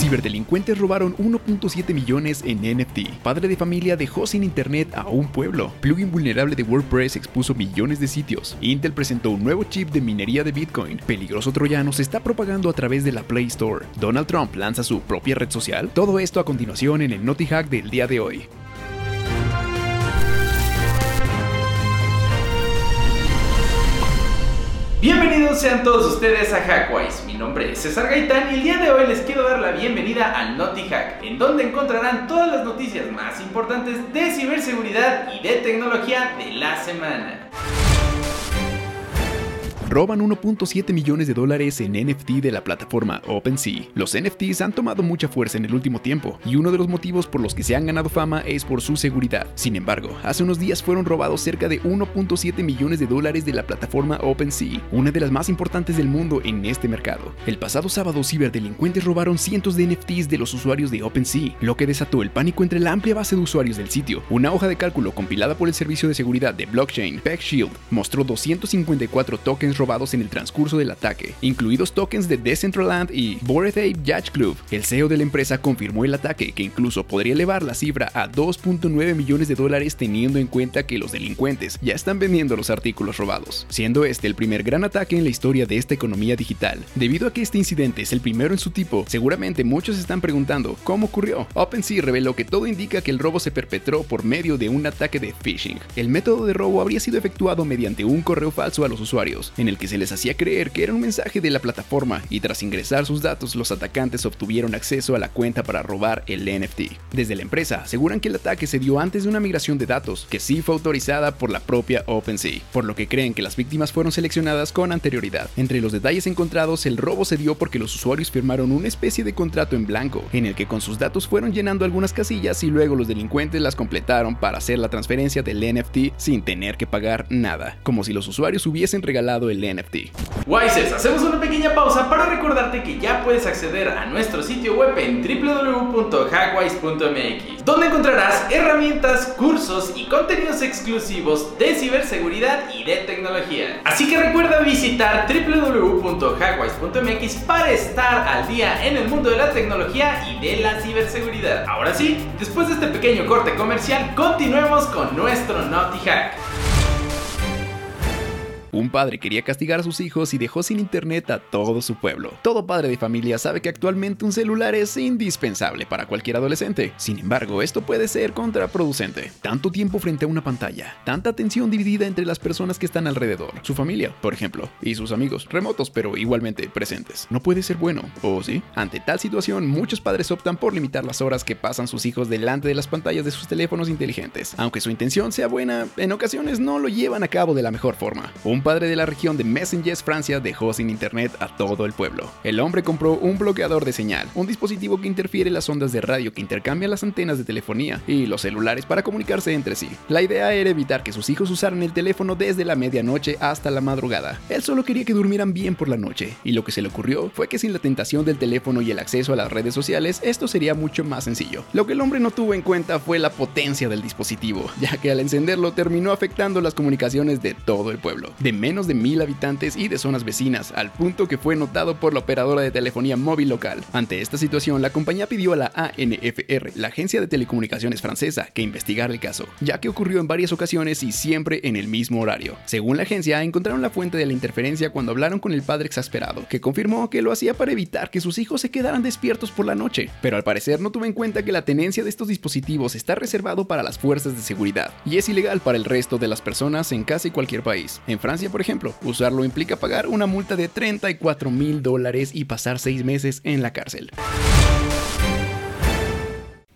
Ciberdelincuentes robaron 1.7 millones en NFT. Padre de familia dejó sin internet a un pueblo. Plugin vulnerable de WordPress expuso millones de sitios. Intel presentó un nuevo chip de minería de Bitcoin. Peligroso troyano se está propagando a través de la Play Store. Donald Trump lanza su propia red social. Todo esto a continuación en el Naughty Hack del día de hoy. Bienvenidos sean todos ustedes a Hackwise. Mi nombre es César Gaitán y el día de hoy les quiero dar la bienvenida al Naughty Hack, en donde encontrarán todas las noticias más importantes de ciberseguridad y de tecnología de la semana roban 1.7 millones de dólares en NFT de la plataforma OpenSea. Los NFTs han tomado mucha fuerza en el último tiempo, y uno de los motivos por los que se han ganado fama es por su seguridad. Sin embargo, hace unos días fueron robados cerca de 1.7 millones de dólares de la plataforma OpenSea, una de las más importantes del mundo en este mercado. El pasado sábado, ciberdelincuentes robaron cientos de NFTs de los usuarios de OpenSea, lo que desató el pánico entre la amplia base de usuarios del sitio. Una hoja de cálculo compilada por el servicio de seguridad de blockchain PeckShield mostró 254 tokens robados en el transcurso del ataque, incluidos tokens de Decentraland y Bored Ape Yacht Club. El CEO de la empresa confirmó el ataque, que incluso podría elevar la cifra a 2.9 millones de dólares teniendo en cuenta que los delincuentes ya están vendiendo los artículos robados, siendo este el primer gran ataque en la historia de esta economía digital. Debido a que este incidente es el primero en su tipo, seguramente muchos están preguntando cómo ocurrió. OpenSea reveló que todo indica que el robo se perpetró por medio de un ataque de phishing. El método de robo habría sido efectuado mediante un correo falso a los usuarios, el que se les hacía creer que era un mensaje de la plataforma y tras ingresar sus datos los atacantes obtuvieron acceso a la cuenta para robar el NFT. Desde la empresa aseguran que el ataque se dio antes de una migración de datos, que sí fue autorizada por la propia OpenSea, por lo que creen que las víctimas fueron seleccionadas con anterioridad. Entre los detalles encontrados, el robo se dio porque los usuarios firmaron una especie de contrato en blanco, en el que con sus datos fueron llenando algunas casillas y luego los delincuentes las completaron para hacer la transferencia del NFT sin tener que pagar nada, como si los usuarios hubiesen regalado el Wisers, hacemos una pequeña pausa para recordarte que ya puedes acceder a nuestro sitio web en www.hackwise.mx, donde encontrarás herramientas, cursos y contenidos exclusivos de ciberseguridad y de tecnología. Así que recuerda visitar www.hackwise.mx para estar al día en el mundo de la tecnología y de la ciberseguridad. Ahora sí, después de este pequeño corte comercial, continuemos con nuestro Naughty Hack. Un padre quería castigar a sus hijos y dejó sin internet a todo su pueblo. Todo padre de familia sabe que actualmente un celular es indispensable para cualquier adolescente. Sin embargo, esto puede ser contraproducente. Tanto tiempo frente a una pantalla, tanta atención dividida entre las personas que están alrededor, su familia, por ejemplo, y sus amigos, remotos pero igualmente presentes. No puede ser bueno, ¿o sí? Ante tal situación, muchos padres optan por limitar las horas que pasan sus hijos delante de las pantallas de sus teléfonos inteligentes. Aunque su intención sea buena, en ocasiones no lo llevan a cabo de la mejor forma. Un padre de la región de Messengers, Francia, dejó sin internet a todo el pueblo. El hombre compró un bloqueador de señal, un dispositivo que interfiere las ondas de radio que intercambian las antenas de telefonía y los celulares para comunicarse entre sí. La idea era evitar que sus hijos usaran el teléfono desde la medianoche hasta la madrugada. Él solo quería que durmieran bien por la noche, y lo que se le ocurrió fue que sin la tentación del teléfono y el acceso a las redes sociales, esto sería mucho más sencillo. Lo que el hombre no tuvo en cuenta fue la potencia del dispositivo, ya que al encenderlo terminó afectando las comunicaciones de todo el pueblo menos de mil habitantes y de zonas vecinas, al punto que fue notado por la operadora de telefonía móvil local. Ante esta situación, la compañía pidió a la ANFR, la agencia de telecomunicaciones francesa, que investigara el caso, ya que ocurrió en varias ocasiones y siempre en el mismo horario. Según la agencia, encontraron la fuente de la interferencia cuando hablaron con el padre exasperado, que confirmó que lo hacía para evitar que sus hijos se quedaran despiertos por la noche, pero al parecer no tuvo en cuenta que la tenencia de estos dispositivos está reservado para las fuerzas de seguridad y es ilegal para el resto de las personas en casi cualquier país. En Francia, por ejemplo, usarlo implica pagar una multa de 34 mil dólares y pasar seis meses en la cárcel.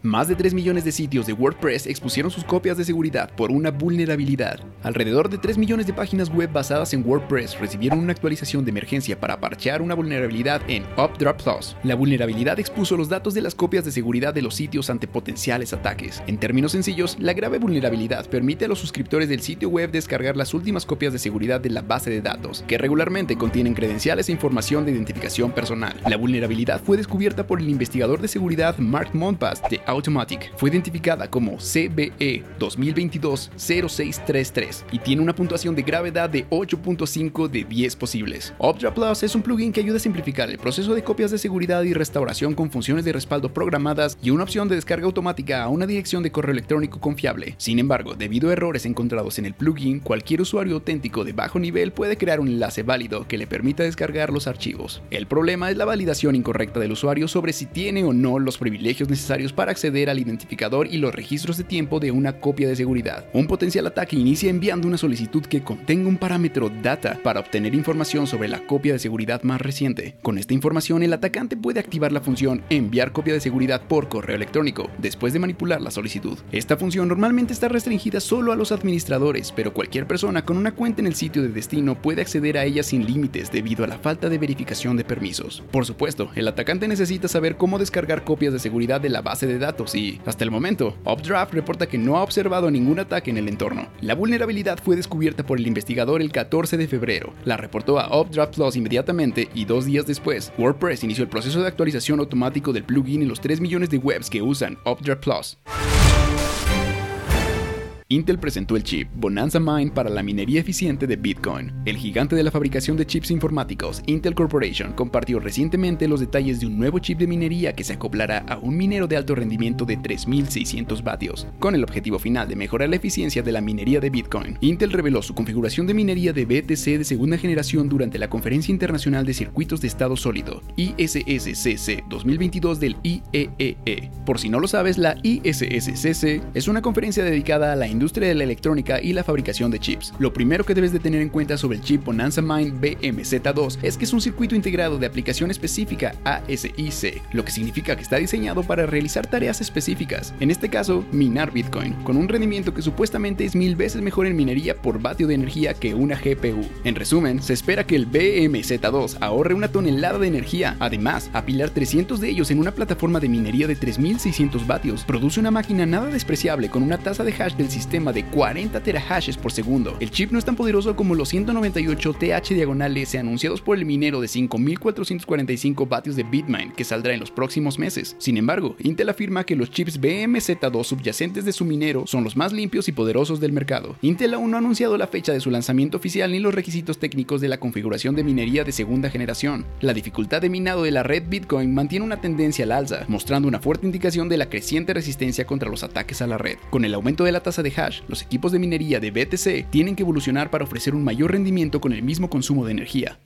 Más de 3 millones de sitios de WordPress expusieron sus copias de seguridad por una vulnerabilidad. Alrededor de 3 millones de páginas web basadas en WordPress recibieron una actualización de emergencia para parchear una vulnerabilidad en Updrop Plus. La vulnerabilidad expuso los datos de las copias de seguridad de los sitios ante potenciales ataques. En términos sencillos, la grave vulnerabilidad permite a los suscriptores del sitio web descargar las últimas copias de seguridad de la base de datos, que regularmente contienen credenciales e información de identificación personal. La vulnerabilidad fue descubierta por el investigador de seguridad Mark Monpass de Automatic fue identificada como CBE 2022-0633 y tiene una puntuación de gravedad de 8.5 de 10 posibles. Optra Plus es un plugin que ayuda a simplificar el proceso de copias de seguridad y restauración con funciones de respaldo programadas y una opción de descarga automática a una dirección de correo electrónico confiable. Sin embargo, debido a errores encontrados en el plugin, cualquier usuario auténtico de bajo nivel puede crear un enlace válido que le permita descargar los archivos. El problema es la validación incorrecta del usuario sobre si tiene o no los privilegios necesarios para acceder al identificador y los registros de tiempo de una copia de seguridad. Un potencial ataque inicia enviando una solicitud que contenga un parámetro data para obtener información sobre la copia de seguridad más reciente. Con esta información, el atacante puede activar la función enviar copia de seguridad por correo electrónico después de manipular la solicitud. Esta función normalmente está restringida solo a los administradores, pero cualquier persona con una cuenta en el sitio de destino puede acceder a ella sin límites debido a la falta de verificación de permisos. Por supuesto, el atacante necesita saber cómo descargar copias de seguridad de la base de datos y, hasta el momento, Updraft reporta que no ha observado ningún ataque en el entorno. La vulnerabilidad fue descubierta por el investigador el 14 de febrero. La reportó a Updraft Plus inmediatamente y dos días después, WordPress inició el proceso de actualización automático del plugin en los 3 millones de webs que usan Updraft Plus. Intel presentó el chip Bonanza Mine para la minería eficiente de Bitcoin. El gigante de la fabricación de chips informáticos, Intel Corporation, compartió recientemente los detalles de un nuevo chip de minería que se acoplará a un minero de alto rendimiento de 3600 vatios, con el objetivo final de mejorar la eficiencia de la minería de Bitcoin. Intel reveló su configuración de minería de BTC de segunda generación durante la Conferencia Internacional de Circuitos de Estado Sólido, ISSCC 2022 del IEEE. E. Por si no lo sabes, la ISSCC es una conferencia dedicada a la industria de la electrónica y la fabricación de chips. Lo primero que debes de tener en cuenta sobre el chip Bonanza Mind BMZ2 es que es un circuito integrado de aplicación específica ASIC, lo que significa que está diseñado para realizar tareas específicas, en este caso minar Bitcoin, con un rendimiento que supuestamente es mil veces mejor en minería por vatio de energía que una GPU. En resumen, se espera que el BMZ2 ahorre una tonelada de energía, además, apilar 300 de ellos en una plataforma de minería de 3600 vatios produce una máquina nada despreciable con una tasa de hash del sistema sistema de 40 terahashes por segundo. El chip no es tan poderoso como los 198 TH diagonales anunciados por el minero de 5445 vatios de Bitmain que saldrá en los próximos meses. Sin embargo, Intel afirma que los chips BMZ2 subyacentes de su minero son los más limpios y poderosos del mercado. Intel aún no ha anunciado la fecha de su lanzamiento oficial ni los requisitos técnicos de la configuración de minería de segunda generación. La dificultad de minado de la red Bitcoin mantiene una tendencia al alza, mostrando una fuerte indicación de la creciente resistencia contra los ataques a la red. Con el aumento de la tasa de los equipos de minería de BTC tienen que evolucionar para ofrecer un mayor rendimiento con el mismo consumo de energía.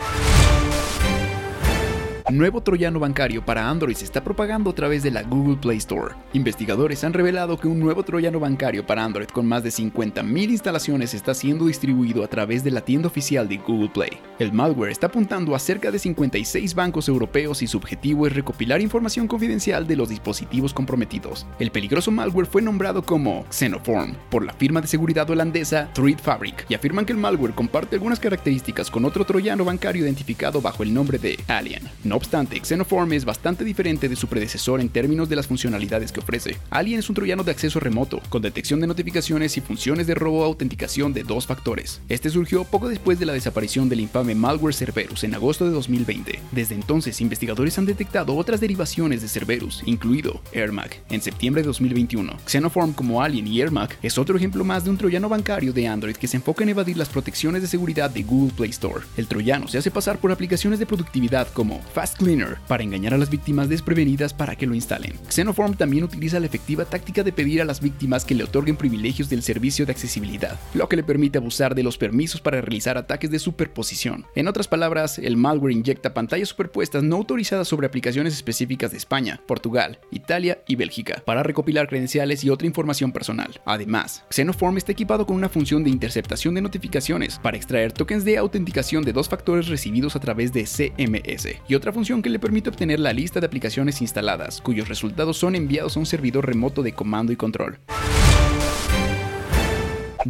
Nuevo troyano bancario para Android se está propagando a través de la Google Play Store. Investigadores han revelado que un nuevo troyano bancario para Android con más de 50.000 instalaciones está siendo distribuido a través de la tienda oficial de Google Play. El malware está apuntando a cerca de 56 bancos europeos y su objetivo es recopilar información confidencial de los dispositivos comprometidos. El peligroso malware fue nombrado como Xenoform por la firma de seguridad holandesa Threat Fabric y afirman que el malware comparte algunas características con otro troyano bancario identificado bajo el nombre de Alien. No obstante, Xenoform es bastante diferente de su predecesor en términos de las funcionalidades que ofrece. Alien es un troyano de acceso remoto, con detección de notificaciones y funciones de robo autenticación de dos factores. Este surgió poco después de la desaparición del infame malware Cerberus en agosto de 2020. Desde entonces, investigadores han detectado otras derivaciones de Cerberus, incluido AirMac, en septiembre de 2021. Xenoform como Alien y AirMac es otro ejemplo más de un troyano bancario de Android que se enfoca en evadir las protecciones de seguridad de Google Play Store. El troyano se hace pasar por aplicaciones de productividad como Fast Cleaner para engañar a las víctimas desprevenidas para que lo instalen. Xenoform también utiliza la efectiva táctica de pedir a las víctimas que le otorguen privilegios del servicio de accesibilidad, lo que le permite abusar de los permisos para realizar ataques de superposición. En otras palabras, el malware inyecta pantallas superpuestas no autorizadas sobre aplicaciones específicas de España, Portugal, Italia y Bélgica para recopilar credenciales y otra información personal. Además, Xenoform está equipado con una función de interceptación de notificaciones para extraer tokens de autenticación de dos factores recibidos a través de CMS y otra función que le permite obtener la lista de aplicaciones instaladas, cuyos resultados son enviados a un servidor remoto de comando y control.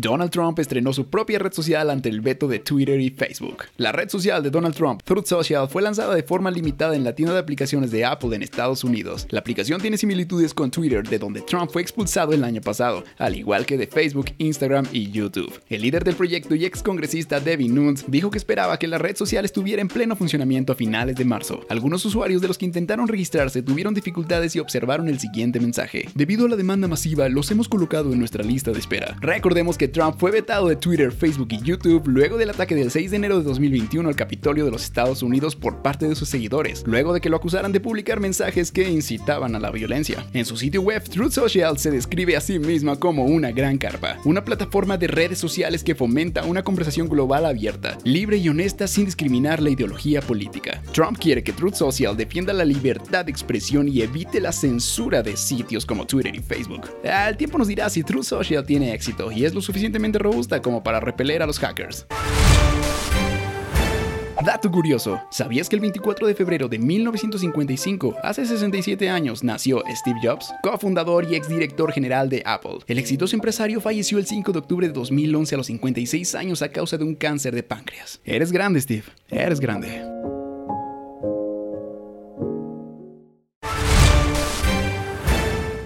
Donald Trump estrenó su propia red social ante el veto de Twitter y Facebook. La red social de Donald Trump, Truth Social, fue lanzada de forma limitada en la tienda de aplicaciones de Apple en Estados Unidos. La aplicación tiene similitudes con Twitter, de donde Trump fue expulsado el año pasado, al igual que de Facebook, Instagram y YouTube. El líder del proyecto y ex congresista Devin Nunes dijo que esperaba que la red social estuviera en pleno funcionamiento a finales de marzo. Algunos usuarios de los que intentaron registrarse tuvieron dificultades y observaron el siguiente mensaje. Debido a la demanda masiva, los hemos colocado en nuestra lista de espera. Recordemos que Trump fue vetado de Twitter, Facebook y YouTube luego del ataque del 6 de enero de 2021 al Capitolio de los Estados Unidos por parte de sus seguidores, luego de que lo acusaran de publicar mensajes que incitaban a la violencia. En su sitio web, Truth Social se describe a sí misma como una gran carpa, una plataforma de redes sociales que fomenta una conversación global abierta, libre y honesta sin discriminar la ideología política. Trump quiere que Truth Social defienda la libertad de expresión y evite la censura de sitios como Twitter y Facebook. El tiempo nos dirá si Truth Social tiene éxito y es lo suficientemente robusta como para repeler a los hackers. Dato curioso, ¿sabías que el 24 de febrero de 1955, hace 67 años, nació Steve Jobs, cofundador y exdirector general de Apple? El exitoso empresario falleció el 5 de octubre de 2011 a los 56 años a causa de un cáncer de páncreas. Eres grande, Steve, eres grande.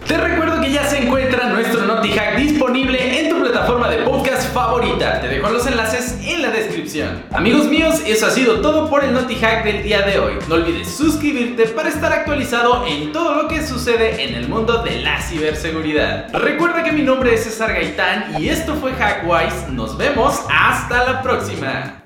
Te recuerdo que ya se encuentra nuestro NotiHack disponible en plataforma de podcast favorita. Te dejo los enlaces en la descripción. Amigos míos, eso ha sido todo por el NotiHack del día de hoy. No olvides suscribirte para estar actualizado en todo lo que sucede en el mundo de la ciberseguridad. Recuerda que mi nombre es César Gaitán y esto fue Hackwise. Nos vemos hasta la próxima.